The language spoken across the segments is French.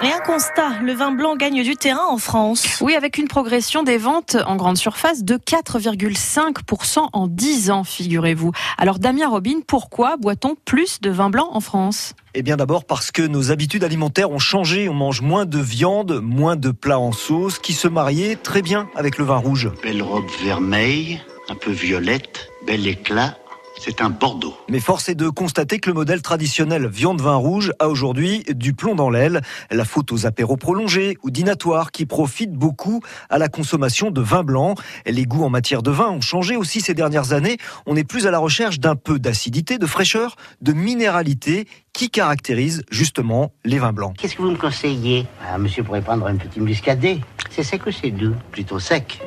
Et un constat, le vin blanc gagne du terrain en France. Oui, avec une progression des ventes en grande surface de 4,5% en 10 ans, figurez-vous. Alors Damien Robin, pourquoi boit-on plus de vin blanc en France? Eh bien d'abord parce que nos habitudes alimentaires ont changé. On mange moins de viande, moins de plats en sauce, qui se mariaient très bien avec le vin rouge. Belle robe vermeille, un peu violette, bel éclat c'est un Bordeaux. Mais force est de constater que le modèle traditionnel viande-vin rouge a aujourd'hui du plomb dans l'aile. La faute aux apéros prolongés ou dinatoires qui profitent beaucoup à la consommation de vin blanc. Les goûts en matière de vin ont changé aussi ces dernières années. On est plus à la recherche d'un peu d'acidité, de fraîcheur, de minéralité qui caractérise justement les vins blancs. Qu'est-ce que vous me conseillez? Ah, Monsieur pourrait prendre un petit muscadet. C'est sec ou c'est doux? Plutôt sec.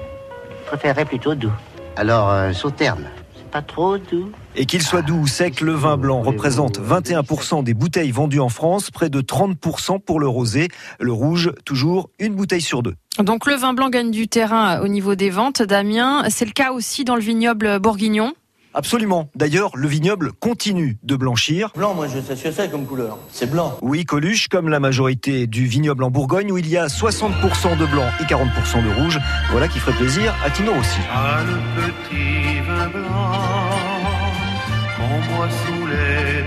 Je préférerais plutôt doux. Alors, un sauterne pas trop doux. Et qu'il soit doux ou sec, le vin blanc représente 21% des bouteilles vendues en France, près de 30% pour le rosé. Le rouge, toujours une bouteille sur deux. Donc le vin blanc gagne du terrain au niveau des ventes. Damien, c'est le cas aussi dans le vignoble bourguignon Absolument. D'ailleurs, le vignoble continue de blanchir. Blanc, moi je sais ce que c'est comme couleur. C'est blanc. Oui, Coluche, comme la majorité du vignoble en Bourgogne, où il y a 60% de blanc et 40% de rouge. Voilà qui ferait plaisir à Tino aussi. Ah, le petit vin blanc, on boit sous les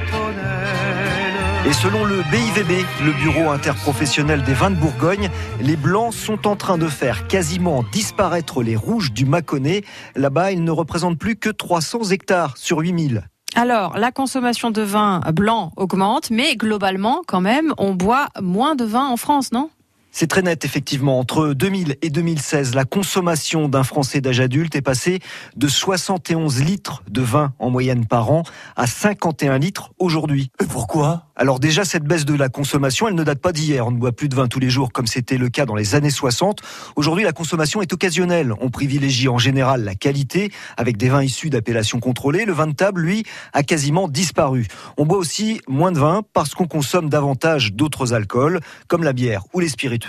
et selon le BIVB, le Bureau interprofessionnel des vins de Bourgogne, les blancs sont en train de faire quasiment disparaître les rouges du Mâconnais. Là-bas, ils ne représentent plus que 300 hectares sur 8000. Alors, la consommation de vin blanc augmente, mais globalement, quand même, on boit moins de vin en France, non? C'est très net, effectivement. Entre 2000 et 2016, la consommation d'un Français d'âge adulte est passée de 71 litres de vin en moyenne par an à 51 litres aujourd'hui. Et pourquoi? Alors déjà, cette baisse de la consommation, elle ne date pas d'hier. On ne boit plus de vin tous les jours comme c'était le cas dans les années 60. Aujourd'hui, la consommation est occasionnelle. On privilégie en général la qualité avec des vins issus d'appellations contrôlées. Le vin de table, lui, a quasiment disparu. On boit aussi moins de vin parce qu'on consomme davantage d'autres alcools comme la bière ou les spiritueux.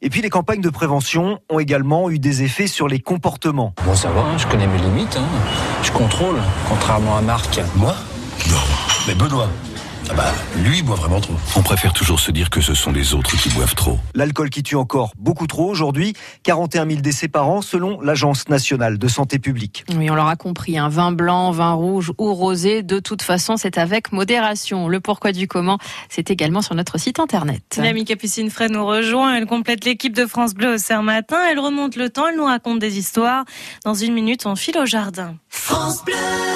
Et puis les campagnes de prévention ont également eu des effets sur les comportements. Bon, ça va, hein, je connais mes limites. Hein. Je contrôle, contrairement à Marc. Moi? Non, mais Benoît? Ah bah, lui boit vraiment trop. On préfère toujours se dire que ce sont les autres qui boivent trop. L'alcool qui tue encore beaucoup trop aujourd'hui. 41 000 décès par an selon l'Agence nationale de santé publique. Oui, on l'aura compris. Un vin blanc, vin rouge ou rosé, de toute façon, c'est avec modération. Le pourquoi du comment, c'est également sur notre site internet. L'amie Capucine Frey nous rejoint. Elle complète l'équipe de France Bleu au Serre Matin. Elle remonte le temps. Elle nous raconte des histoires. Dans une minute, on file au jardin. France Bleu